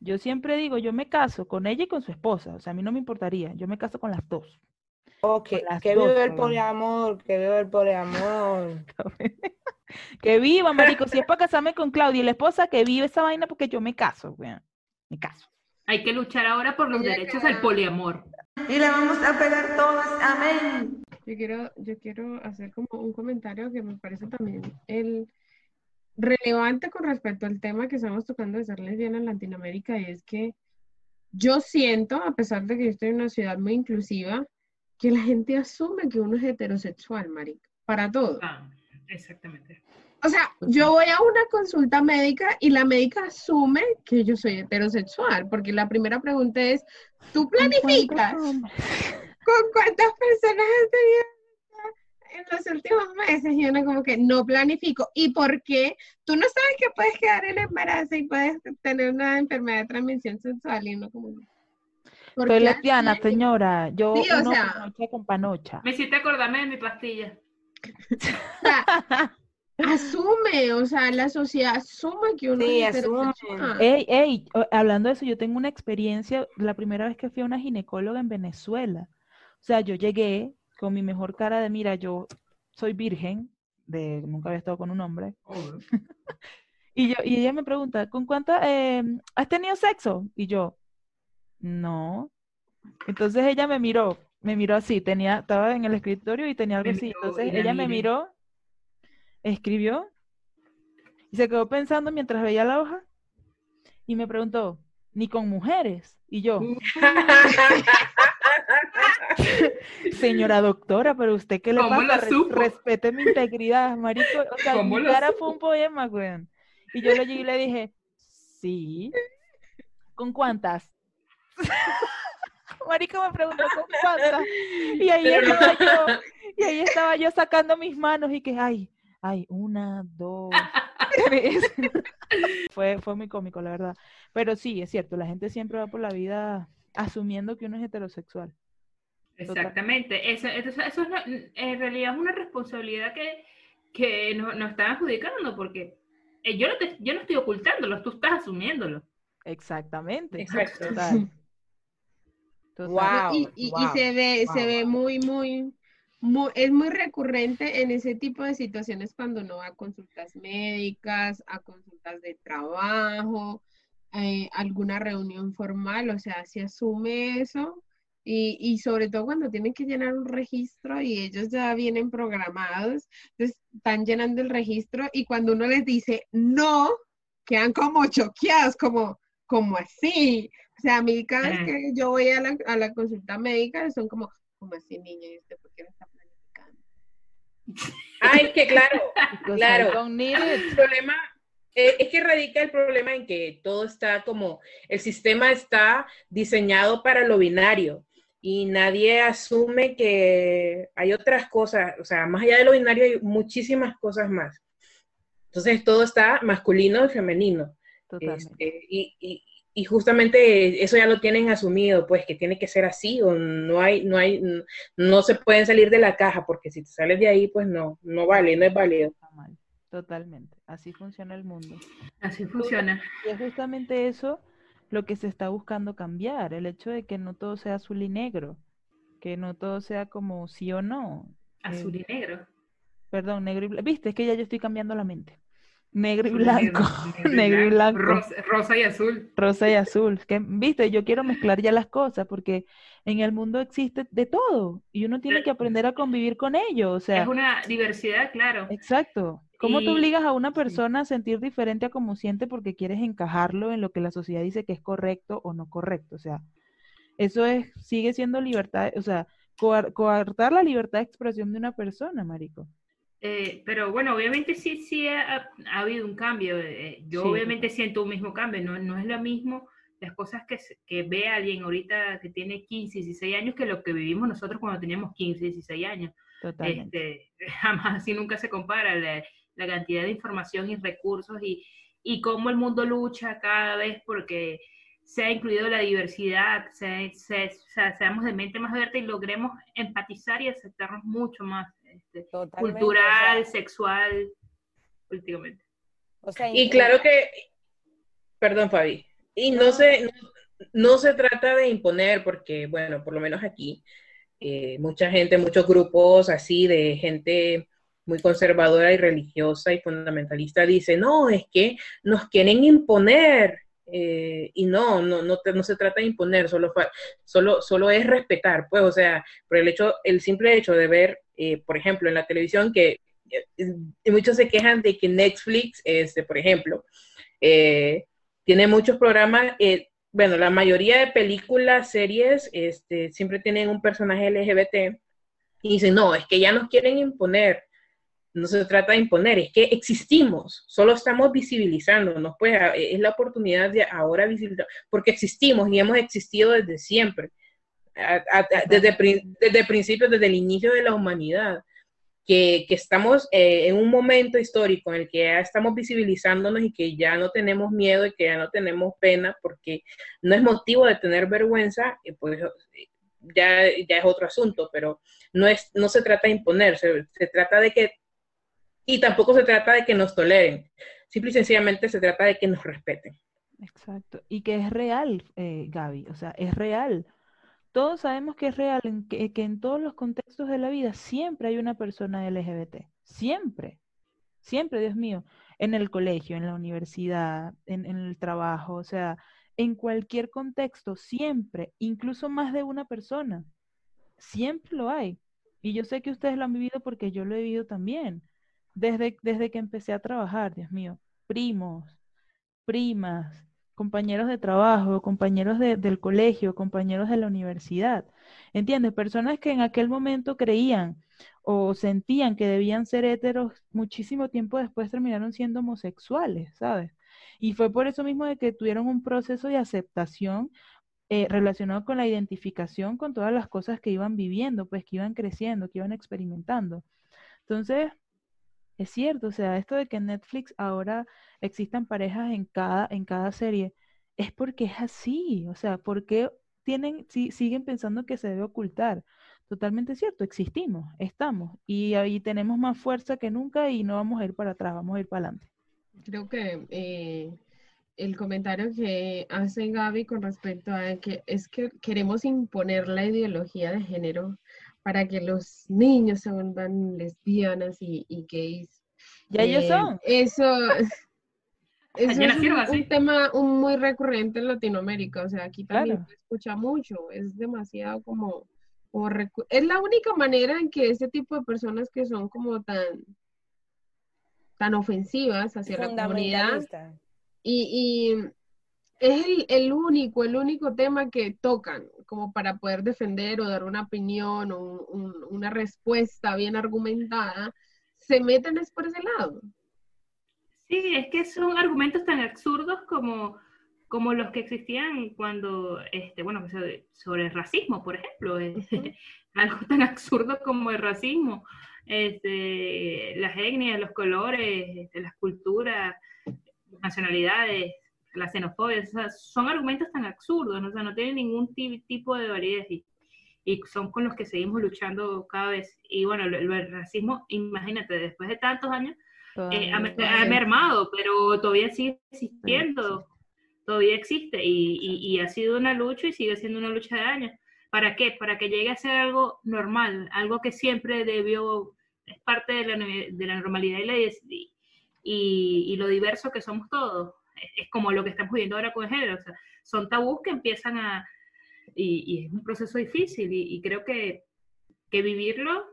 Yo siempre digo, yo me caso con ella y con su esposa. O sea, a mí no me importaría. Yo me caso con las dos. Ok, las que dos, vive el poliamor, que vive el poliamor. que viva, marico. Si es para casarme con Claudia y la esposa, que vive esa vaina porque yo me caso, weón. Me caso. Hay que luchar ahora por los derechos al poliamor. Y le vamos a pegar todas, amén. Yo quiero, yo quiero hacer como un comentario que me parece también el relevante con respecto al tema que estamos tocando de ser lesbiana en Latinoamérica, y es que yo siento, a pesar de que yo estoy en una ciudad muy inclusiva, que la gente asume que uno es heterosexual, marica, para todo. Ah, exactamente. O sea, yo voy a una consulta médica y la médica asume que yo soy heterosexual, porque la primera pregunta es, ¿tú planificas? ¿Con cuántas personas has tenido en los últimos meses? Y uno como que no planifico. ¿Y por qué? Tú no sabes que puedes quedar en embarazo y puedes tener una enfermedad de transmisión sexual y uno como... ¿por Soy lesbiana, así? señora. Yo Sí, o uno sea- panocha con panocha. Me hiciste acordarme de mi pastilla. O sea, asume, o sea, la sociedad asume que uno Sí, es asume. Ey, ey, hablando de eso, yo tengo una experiencia, la primera vez que fui a una ginecóloga en Venezuela. O sea, yo llegué con mi mejor cara de, mira, yo soy virgen, de nunca había estado con un hombre. Y, yo, y ella me pregunta, ¿con cuánta, eh, has tenido sexo? Y yo, no. Entonces ella me miró, me miró así, tenía, estaba en el escritorio y tenía algo así. Entonces ella me miró, escribió y se quedó pensando mientras veía la hoja y me preguntó, ¿ni con mujeres? Y yo, señora doctora, pero usted qué le ¿Cómo pasa? supo? respete mi integridad, marico. O sea, ¿Cómo mi cara fue un poema, weón. Y yo le llegué y le dije, sí. ¿Con cuántas? Marico me preguntó con cuántas. Y ahí Pero estaba yo, y ahí estaba yo sacando mis manos y que, ay, ay, una, dos, tres. Fue, fue muy cómico, la verdad. Pero sí, es cierto, la gente siempre va por la vida asumiendo que uno es heterosexual. Exactamente. Eso, eso, eso es, en realidad es una responsabilidad que, que nos, nos están adjudicando porque eh, yo, no te- yo no estoy ocultándolo, tú estás asumiéndolo. Exactamente. Exacto. Total. Total. Wow. y, y- se ve, se ve wow. muy, muy, muy, es muy recurrente en ese tipo de situaciones cuando uno va a consultas médicas, a consultas de trabajo, eh, alguna reunión formal, o sea, se asume eso. Y, y sobre todo cuando tienen que llenar un registro y ellos ya vienen programados, entonces están llenando el registro y cuando uno les dice no, quedan como choqueados, como, como así. O sea, a mí cada vez que yo voy a la, a la consulta médica son como, como así, niña? ¿Y usted por qué no está planificando? Ay, que claro, claro. el problema eh, es que radica el problema en que todo está como, el sistema está diseñado para lo binario y nadie asume que hay otras cosas, o sea, más allá de lo binario hay muchísimas cosas más. Entonces todo está masculino y femenino. Totalmente. Este, y, y- y justamente eso ya lo tienen asumido, pues que tiene que ser así, o no hay, no hay, no, no se pueden salir de la caja, porque si te sales de ahí, pues no, no vale, no es válido. Totalmente. Así funciona el mundo. Así funciona. Y es justamente eso lo que se está buscando cambiar, el hecho de que no todo sea azul y negro, que no todo sea como sí o no. Azul y negro. Perdón, negro y blanco. Viste, es que ya yo estoy cambiando la mente. Negro y blanco. Negro y blanco. Rosa, rosa y azul. Rosa y azul. Que, viste, yo quiero mezclar ya las cosas porque en el mundo existe de todo y uno tiene que aprender a convivir con ello. O sea, Es una diversidad, claro. exacto. ¿Cómo tú Y- obligas a una persona a sentir diferente a como siente porque quieres encajarlo en lo que la sociedad dice que es correcto o no correcto? O sea, eso es, sigue siendo libertad, o sea, coar- coartar la libertad de expresión de una persona, marico. Eh, pero bueno, obviamente sí, sí ha, ha habido un cambio. eh, yo Sí, obviamente siento un mismo cambio. No, no es lo mismo las cosas que, que ve alguien ahorita que tiene 15, 16 años que lo que vivimos nosotros cuando teníamos 15, 16 años. Totalmente. Este, jamás así nunca se compara la, la cantidad de información y recursos y, y cómo el mundo lucha cada vez porque se ha incluido la diversidad, se, se- o sea, seamos de mente más abierta y logremos empatizar y aceptarnos mucho más este, cultural, o sea, sexual, políticamente. o sea, Y claro que, perdón Fabi, Y no se, no, no se trata de imponer, porque, bueno, por lo menos aquí, eh, mucha gente, muchos grupos así de gente muy conservadora y religiosa y fundamentalista dice, no, es que nos quieren imponer. eh, y no, no, no, no se trata de imponer, solo, solo, solo es respetar, pues, o sea, por el hecho, el simple hecho de ver, eh, por ejemplo, en la televisión que eh, muchos se quejan de que Netflix, este, por ejemplo, eh, tiene muchos programas, bueno, la mayoría de películas, series, este, siempre tienen un personaje LGBT y dicen, no, es que ya nos quieren imponer. No se trata de imponer, es que existimos, solo estamos visibilizándonos, pues a- es la oportunidad de ahora visibilizar, porque existimos y hemos existido desde siempre, a- a- desde, desde el principio, desde el inicio de la humanidad que, que estamos eh, en un momento histórico en el que ya estamos visibilizándonos y que ya no tenemos miedo y que ya no tenemos pena, porque no es motivo de tener vergüenza, eh, pues eh, ya, ya es otro asunto, pero no, es, no se trata de imponer, se, se trata de que, y tampoco se trata de que nos toleren, simple y sencillamente se trata de que nos respeten. Exacto. Y que es real, eh, Gaby, o sea, es real. Todos sabemos que es real, que en todos los contextos de la vida siempre hay una persona LGBT. Siempre. Siempre, Dios mío. En el colegio, en la universidad, en, en el trabajo, o sea, en cualquier contexto, siempre, incluso más de una persona. Siempre lo hay. Y yo sé que ustedes lo han vivido porque yo lo he vivido también. Desde, desde que empecé a trabajar, Dios mío. Primos, primas, compañeros de trabajo, compañeros de- del colegio, compañeros de la universidad. ¿Entiendes? Personas que en aquel momento creían o sentían que debían ser héteros, muchísimo tiempo después terminaron siendo homosexuales, ¿sabes? Y fue por eso mismo de que tuvieron un proceso de aceptación eh, relacionado con la identificación con todas las cosas que iban viviendo, pues que iban creciendo, que iban experimentando. Entonces, es cierto, o sea, esto de que en Netflix ahora existan parejas en cada, en cada serie, es porque es así, o sea, porque tienen, si- siguen pensando que se debe ocultar. Totalmente cierto, existimos, estamos, y ahí tenemos más fuerza que nunca y no vamos a ir para atrás, vamos a ir para adelante. Creo que eh, el comentario que hace Gaby con respecto a que es que queremos imponer la ideología de género para que los niños se vuelvan lesbianas y, y gays. Ya ellos Eh, son. Eso, es un, así. un tema un- muy recurrente en Latinoamérica. O sea, aquí también Claro. se escucha mucho. Es demasiado como, como recu- es la única manera en que ese tipo de personas que son como tan tan ofensivas hacia la comunidad y, y es el, el único, el único tema que tocan como para poder defender o dar una opinión o un- un- una respuesta bien argumentada, se meten es por ese lado. Sí, es que son argumentos tan absurdos como, como los que existían cuando, este, bueno, sobre, el racismo, por ejemplo. Algo tan absurdo como el racismo, este, las etnias, los colores, este, las culturas, las nacionalidades, la xenofobia, o sea, son argumentos tan absurdos, ¿no? O sea, no tienen ningún ti- tipo de validez y, y son con los que seguimos luchando cada vez. Y bueno, del racismo, imagínate, después de tantos años, eh, ha mermado, pero todavía sigue existiendo, todavía existe y, y- y ha sido una lucha y sigue siendo una lucha de años. ¿Para qué? Para que llegue a ser algo normal, algo que siempre debió, es parte de la, de la normalidad y, la, y, y lo diverso que somos todos. Es, como lo que estamos viviendo ahora con el género, o sea, son tabús que empiezan a, y, y es un proceso difícil y, y creo que, que vivirlo,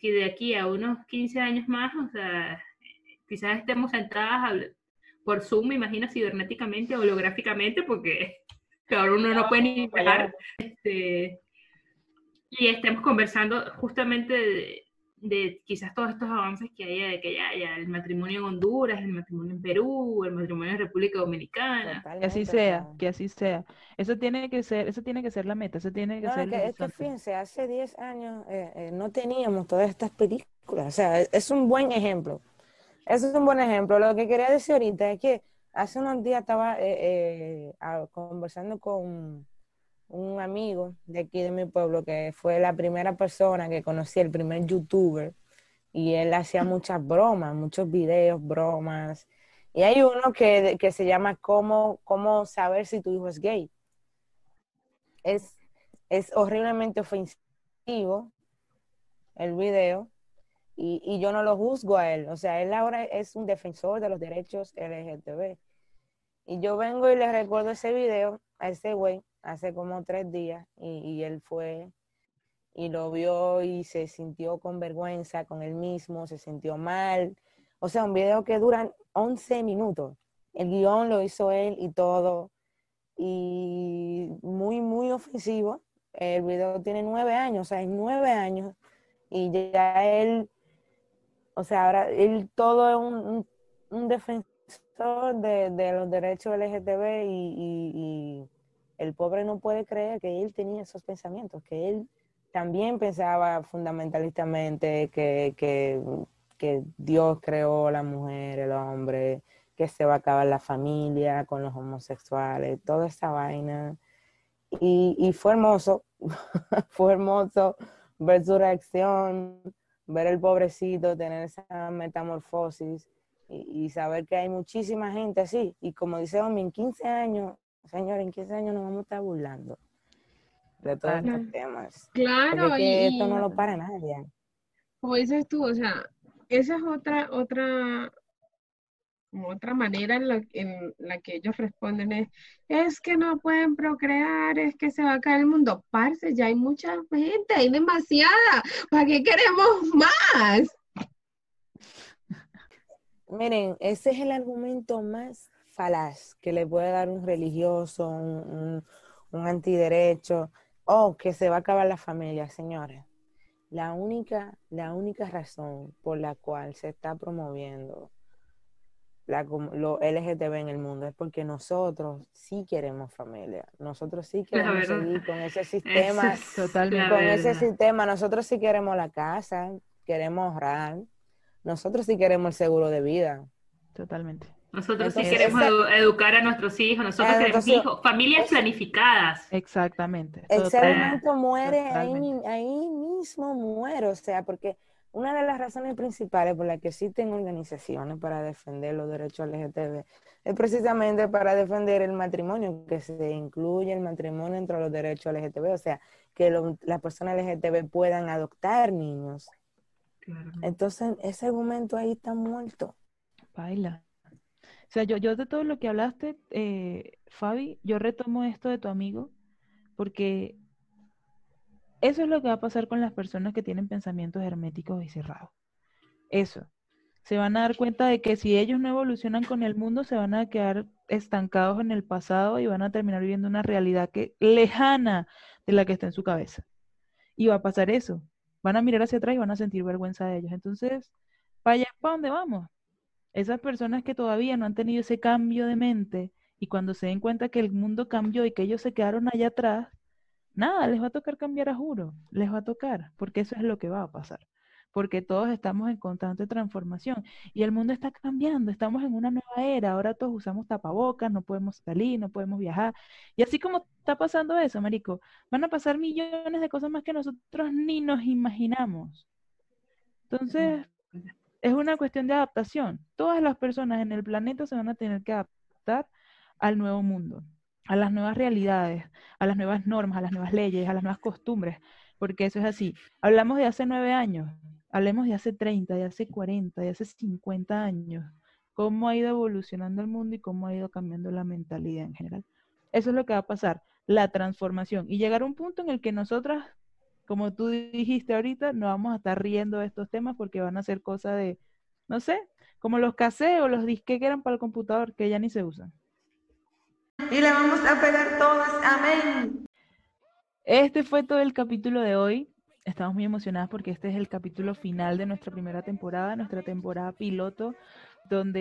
que de aquí a unos 15 años más, o sea, quizás estemos sentadas habl- por Zoom, me imagino, cibernéticamente, holográficamente, porque ahora uno no puede ni viajar. Este, y estemos conversando justamente de, de quizás todos estos avances que hay, de que ya, ya el matrimonio en Honduras, el matrimonio en Perú, el matrimonio en República Dominicana. Que así sea, que así sea. Eso tiene que ser, eso tiene que ser la meta, eso tiene que No, ser que, es que fíjense, hace 10 años eh, eh, no teníamos todas estas películas. O sea, es, es un buen ejemplo. Eso es un buen ejemplo. Lo que quería decir ahorita es que hace unos días estaba eh, eh, conversando con un amigo de aquí de mi pueblo que fue la primera persona que conocí, el primer youtuber, y él hacía muchas bromas, muchos videos, bromas, Y hay uno que, que se llama ¿Cómo, ¿Cómo saber si tu hijo es gay? Es, es horriblemente ofensivo el video y, y yo no lo juzgo a él. O sea, él ahora es un defensor de los derechos LGTB. Y yo vengo y le recuerdo ese video a ese güey hace como tres días y, él fue y lo vio y se sintió con vergüenza con él mismo, se sintió mal. O sea, un video que dura 11 minutos. El guion lo hizo él y todo. Y muy, muy ofensivo. El video tiene nueve años, o sea, es nueve años. Y ya él, o sea, ahora él todo es un, defensor de, los derechos LGTB y el pobre no puede creer que él tenía esos pensamientos, que él también pensaba fundamentalistamente que, que, que, Dios creó la mujer, el hombre, que se va a acabar la familia con los homosexuales, toda esa vaina. Y, y fue hermoso, fue hermoso ver su reacción, ver el pobrecito tener esa metamorfosis y, saber que hay muchísima gente así. Y como dice Omi, en 15 años, señor, en 15 años nos vamos a estar burlando de todos Claro. estos temas. Claro, Porque que y esto no lo para nadie. como dices tú, o sea, esa es otra, otra, como otra manera en la, en la que ellos responden es, es que no pueden procrear, es que se va a caer el mundo. Parce, ya hay mucha gente, hay demasiada. ¿Para qué queremos más? Miren, ese es el argumento más falaz que le puede dar un religioso, un, un, un antiderecho. Oh, que se va a acabar la familia, señores. La única, la única razón por la cual se está promoviendo la, lo LGTB en el mundo es porque nosotros sí queremos familia. Nosotros sí queremos seguir con ese sistema. Es Totalmente. con ese sistema, nosotros sí queremos la casa, queremos ahorrar, nosotros sí queremos el seguro de vida. Totalmente. Nosotros sí queremos edu- educar a nuestros hijos, nosotros queremos hijos, familias planificadas. Exactamente. El ser humano muere ahí, Totalmente. ahí mismo muere, o sea, porque una de las razones principales por las que existen organizaciones para defender los derechos LGTB es precisamente para defender el matrimonio, que se incluye el matrimonio entre los derechos LGTB, o sea, que las personas LGTB puedan adoptar niños. Claro. Entonces, ese argumento ahí está muerto. Baila. O sea, yo, yo de todo lo que hablaste, eh, Fabi, yo retomo esto de tu amigo, porque eso es lo que va a pasar con las personas que tienen pensamientos herméticos y cerrados. Eso. Se van a dar cuenta de que si ellos no evolucionan con el mundo, se van a quedar estancados en el pasado y van a terminar viviendo una realidad que lejana de la que está en su cabeza. Y va a pasar eso. Van a mirar hacia atrás y van a sentir vergüenza de ellos. Entonces, para allá, ¿para dónde vamos? Esas personas que todavía no han tenido ese cambio de mente y cuando se den cuenta que el mundo cambió y que ellos se quedaron allá atrás, nada, les va a tocar cambiar a juro, les va a tocar, porque eso es lo que va a pasar, porque todos estamos en constante transformación y el mundo está cambiando, estamos en una nueva era, ahora todos usamos tapabocas, no podemos salir, no podemos viajar, y así como está pasando eso, Marico, van a pasar millones de cosas más que nosotros ni nos imaginamos. Entonces, es una cuestión de adaptación. Todas las personas en el planeta se van a tener que adaptar al nuevo mundo, a las nuevas realidades, a las nuevas normas, a las nuevas leyes, a las nuevas costumbres, porque eso es así. Hablamos de hace nueve años, hablemos de hace 30, de hace 40, de hace 50 años, cómo ha ido evolucionando el mundo y cómo ha ido cambiando la mentalidad en general. Eso es lo que va a pasar, la transformación y llegar a un punto en el que nosotras como tú dijiste ahorita, no vamos a estar riendo de estos temas porque van a ser cosas de, no sé, como los cassettes o los disques que eran para el computador, que ya ni se usan. Y le vamos a pegar todas. Amén. Este fue todo el capítulo de hoy. Estamos muy emocionadas porque este es el capítulo final de nuestra primera temporada, nuestra temporada piloto, donde